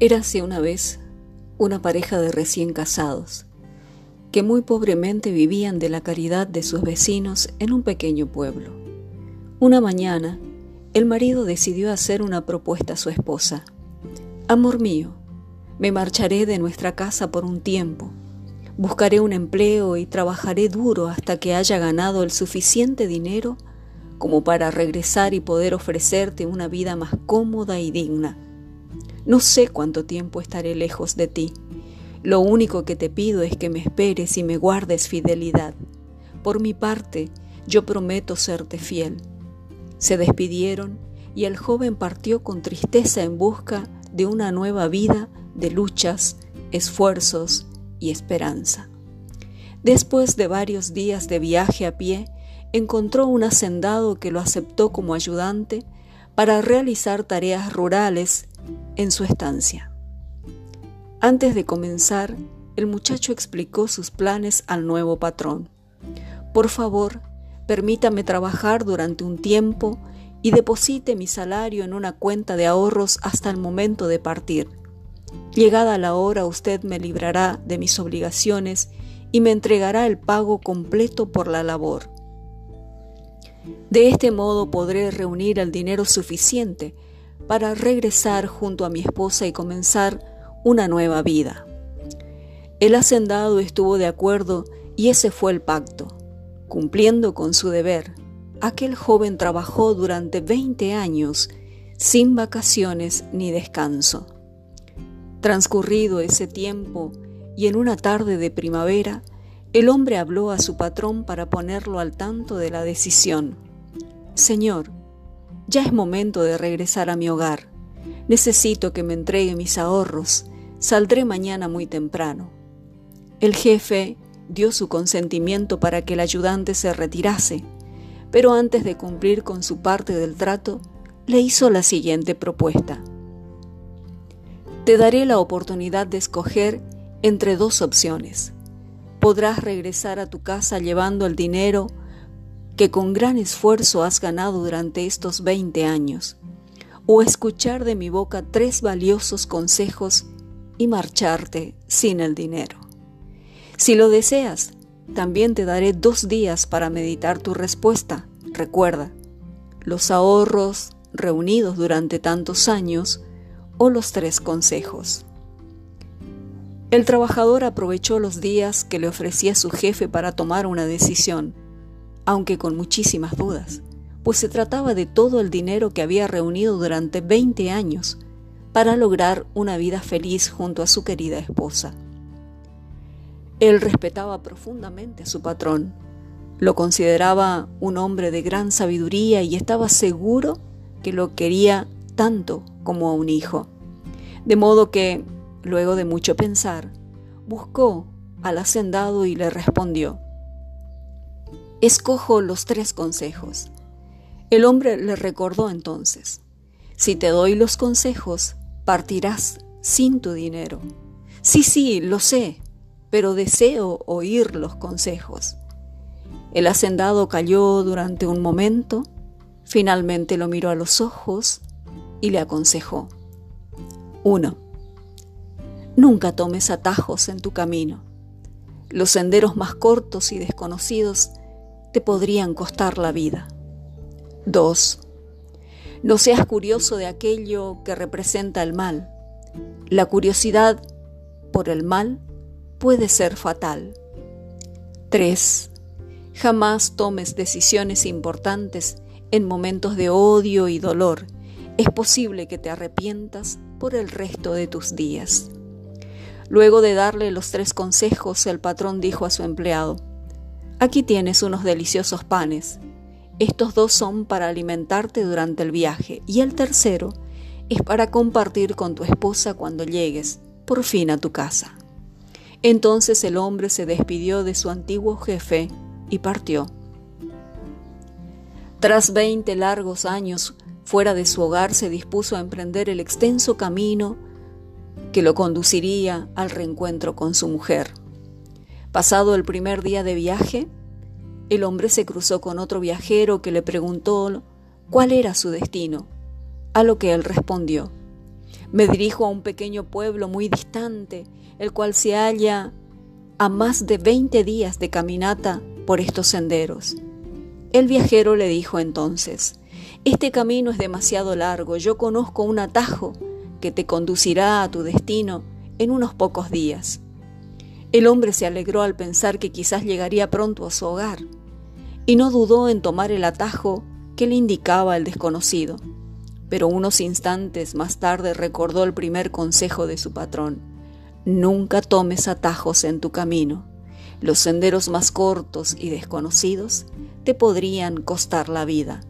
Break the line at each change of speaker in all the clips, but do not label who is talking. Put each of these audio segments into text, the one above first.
Érase una vez una pareja de recién casados que muy pobremente vivían de la caridad de sus vecinos en un pequeño pueblo. Una mañana, el marido decidió hacer una propuesta a su esposa. Amor mío, me marcharé de nuestra casa por un tiempo. Buscaré un empleo y trabajaré duro hasta que haya ganado el suficiente dinero como para regresar y poder ofrecerte una vida más cómoda y digna. No sé cuánto tiempo estaré lejos de ti. Lo único que te pido es que me esperes y me guardes fidelidad. Por mi parte, yo prometo serte fiel. Se despidieron y el joven partió con tristeza en busca de una nueva vida de luchas, esfuerzos y esperanza. Después de varios días de viaje a pie, encontró un hacendado que lo aceptó como ayudante para realizar tareas rurales en su estancia. Antes de comenzar, el muchacho explicó sus planes al nuevo patrón. Por favor, permítame trabajar durante un tiempo y deposite mi salario en una cuenta de ahorros hasta el momento de partir. Llegada la hora usted me librará de mis obligaciones y me entregará el pago completo por la labor. De este modo podré reunir el dinero suficiente para regresar junto a mi esposa y comenzar una nueva vida. El hacendado estuvo de acuerdo y ese fue el pacto. Cumpliendo con su deber, aquel joven trabajó durante 20 años sin vacaciones ni descanso. Transcurrido ese tiempo y en una tarde de primavera, el hombre habló a su patrón para ponerlo al tanto de la decisión. Señor, ya es momento de regresar a mi hogar. Necesito que me entregue mis ahorros. Saldré mañana muy temprano. El jefe dio su consentimiento para que el ayudante se retirase, pero antes de cumplir con su parte del trato, le hizo la siguiente propuesta. Te daré la oportunidad de escoger entre dos opciones podrás regresar a tu casa llevando el dinero que con gran esfuerzo has ganado durante estos 20 años, o escuchar de mi boca tres valiosos consejos y marcharte sin el dinero. Si lo deseas, también te daré dos días para meditar tu respuesta. Recuerda, los ahorros reunidos durante tantos años o los tres consejos. El trabajador aprovechó los días que le ofrecía su jefe para tomar una decisión, aunque con muchísimas dudas, pues se trataba de todo el dinero que había reunido durante 20 años para lograr una vida feliz junto a su querida esposa. Él respetaba profundamente a su patrón, lo consideraba un hombre de gran sabiduría y estaba seguro que lo quería tanto como a un hijo. De modo que Luego de mucho pensar, buscó al hacendado y le respondió, Escojo los tres consejos. El hombre le recordó entonces, Si te doy los consejos, partirás sin tu dinero. Sí, sí, lo sé, pero deseo oír los consejos. El hacendado calló durante un momento, finalmente lo miró a los ojos y le aconsejó. 1. Nunca tomes atajos en tu camino. Los senderos más cortos y desconocidos te podrían costar la vida. 2. No seas curioso de aquello que representa el mal. La curiosidad por el mal puede ser fatal. 3. Jamás tomes decisiones importantes en momentos de odio y dolor. Es posible que te arrepientas por el resto de tus días. Luego de darle los tres consejos, el patrón dijo a su empleado, Aquí tienes unos deliciosos panes. Estos dos son para alimentarte durante el viaje y el tercero es para compartir con tu esposa cuando llegues por fin a tu casa. Entonces el hombre se despidió de su antiguo jefe y partió. Tras veinte largos años fuera de su hogar se dispuso a emprender el extenso camino que lo conduciría al reencuentro con su mujer. Pasado el primer día de viaje, el hombre se cruzó con otro viajero que le preguntó cuál era su destino, a lo que él respondió, Me dirijo a un pequeño pueblo muy distante, el cual se halla a más de 20 días de caminata por estos senderos. El viajero le dijo entonces, Este camino es demasiado largo, yo conozco un atajo que te conducirá a tu destino en unos pocos días. El hombre se alegró al pensar que quizás llegaría pronto a su hogar, y no dudó en tomar el atajo que le indicaba el desconocido. Pero unos instantes más tarde recordó el primer consejo de su patrón. Nunca tomes atajos en tu camino. Los senderos más cortos y desconocidos te podrían costar la vida.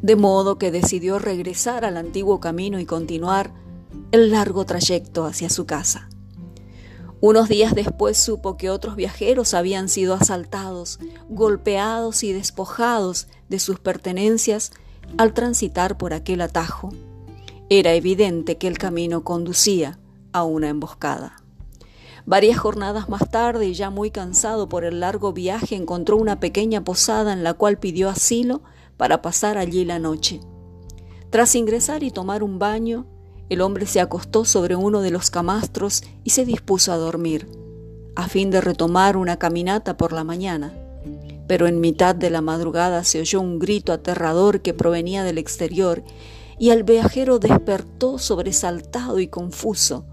De modo que decidió regresar al antiguo camino y continuar el largo trayecto hacia su casa. Unos días después supo que otros viajeros habían sido asaltados, golpeados y despojados de sus pertenencias al transitar por aquel atajo. Era evidente que el camino conducía a una emboscada. Varias jornadas más tarde, y ya muy cansado por el largo viaje, encontró una pequeña posada en la cual pidió asilo para pasar allí la noche. Tras ingresar y tomar un baño, el hombre se acostó sobre uno de los camastros y se dispuso a dormir, a fin de retomar una caminata por la mañana. Pero en mitad de la madrugada se oyó un grito aterrador que provenía del exterior, y el viajero despertó sobresaltado y confuso.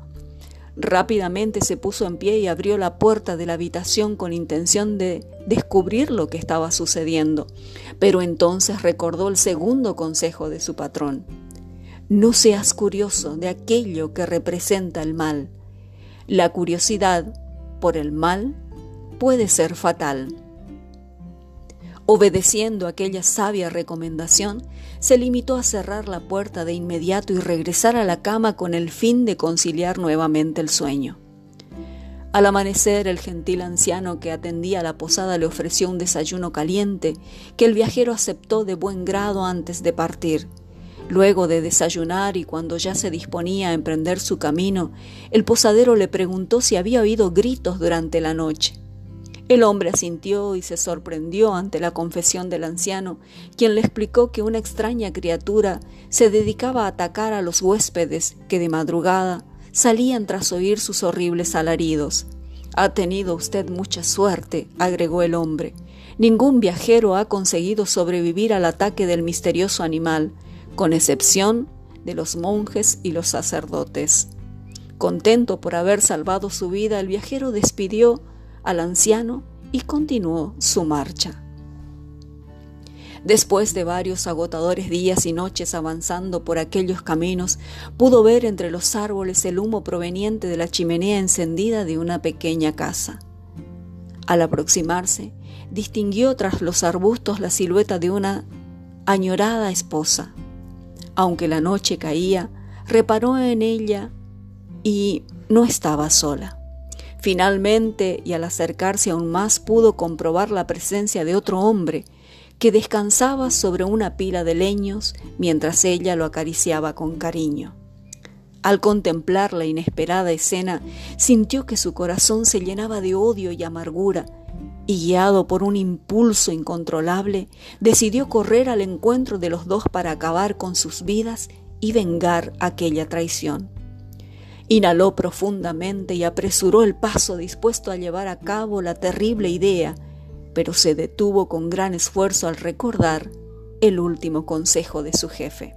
Rápidamente se puso en pie y abrió la puerta de la habitación con intención de descubrir lo que estaba sucediendo, pero entonces recordó el segundo consejo de su patrón. No seas curioso de aquello que representa el mal. La curiosidad por el mal puede ser fatal. Obedeciendo aquella sabia recomendación, se limitó a cerrar la puerta de inmediato y regresar a la cama con el fin de conciliar nuevamente el sueño. Al amanecer, el gentil anciano que atendía la posada le ofreció un desayuno caliente que el viajero aceptó de buen grado antes de partir. Luego de desayunar y cuando ya se disponía a emprender su camino, el posadero le preguntó si había oído gritos durante la noche. El hombre asintió y se sorprendió ante la confesión del anciano, quien le explicó que una extraña criatura se dedicaba a atacar a los huéspedes que de madrugada salían tras oír sus horribles alaridos. Ha tenido usted mucha suerte, agregó el hombre. Ningún viajero ha conseguido sobrevivir al ataque del misterioso animal, con excepción de los monjes y los sacerdotes. Contento por haber salvado su vida, el viajero despidió al anciano y continuó su marcha. Después de varios agotadores días y noches avanzando por aquellos caminos, pudo ver entre los árboles el humo proveniente de la chimenea encendida de una pequeña casa. Al aproximarse, distinguió tras los arbustos la silueta de una añorada esposa. Aunque la noche caía, reparó en ella y no estaba sola. Finalmente, y al acercarse aún más, pudo comprobar la presencia de otro hombre que descansaba sobre una pila de leños mientras ella lo acariciaba con cariño. Al contemplar la inesperada escena, sintió que su corazón se llenaba de odio y amargura, y guiado por un impulso incontrolable, decidió correr al encuentro de los dos para acabar con sus vidas y vengar aquella traición. Inhaló profundamente y apresuró el paso dispuesto a llevar a cabo la terrible idea, pero se detuvo con gran esfuerzo al recordar el último consejo de su jefe.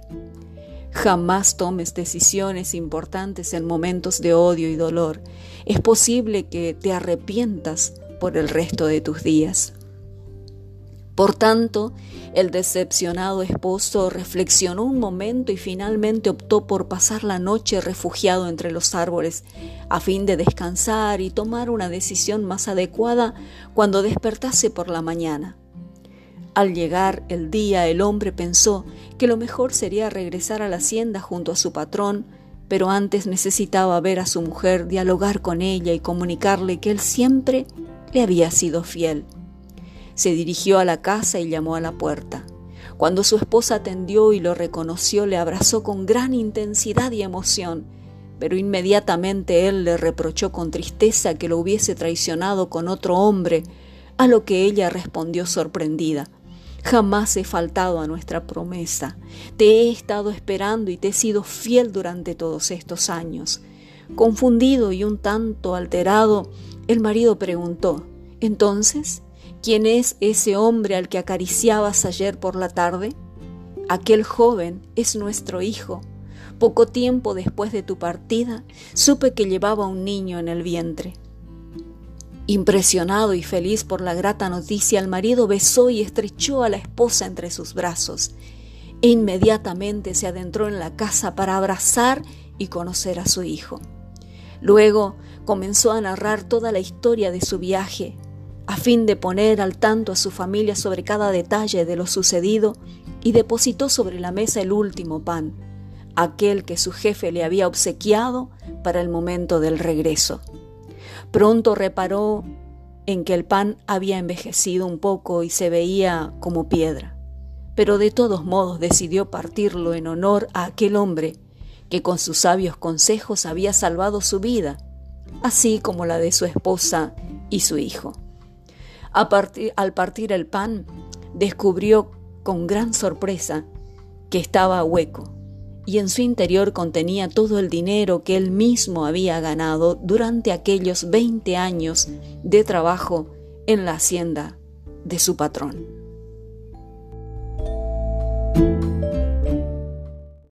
Jamás tomes decisiones importantes en momentos de odio y dolor. Es posible que te arrepientas por el resto de tus días. Por tanto, el decepcionado esposo reflexionó un momento y finalmente optó por pasar la noche refugiado entre los árboles, a fin de descansar y tomar una decisión más adecuada cuando despertase por la mañana. Al llegar el día, el hombre pensó que lo mejor sería regresar a la hacienda junto a su patrón, pero antes necesitaba ver a su mujer, dialogar con ella y comunicarle que él siempre le había sido fiel. Se dirigió a la casa y llamó a la puerta. Cuando su esposa atendió y lo reconoció, le abrazó con gran intensidad y emoción, pero inmediatamente él le reprochó con tristeza que lo hubiese traicionado con otro hombre, a lo que ella respondió sorprendida. Jamás he faltado a nuestra promesa. Te he estado esperando y te he sido fiel durante todos estos años. Confundido y un tanto alterado, el marido preguntó, Entonces, ¿quién es ese hombre al que acariciabas ayer por la tarde? Aquel joven es nuestro hijo. Poco tiempo después de tu partida, supe que llevaba un niño en el vientre. Impresionado y feliz por la grata noticia, el marido besó y estrechó a la esposa entre sus brazos e inmediatamente se adentró en la casa para abrazar y conocer a su hijo. Luego comenzó a narrar toda la historia de su viaje, a fin de poner al tanto a su familia sobre cada detalle de lo sucedido, y depositó sobre la mesa el último pan, aquel que su jefe le había obsequiado para el momento del regreso. Pronto reparó en que el pan había envejecido un poco y se veía como piedra, pero de todos modos decidió partirlo en honor a aquel hombre que con sus sabios consejos había salvado su vida, así como la de su esposa y su hijo. al partir el pan, descubrió con gran sorpresa que estaba hueco y en su interior contenía todo el dinero que él mismo había ganado durante aquellos 20 años de trabajo en la hacienda de su patrón.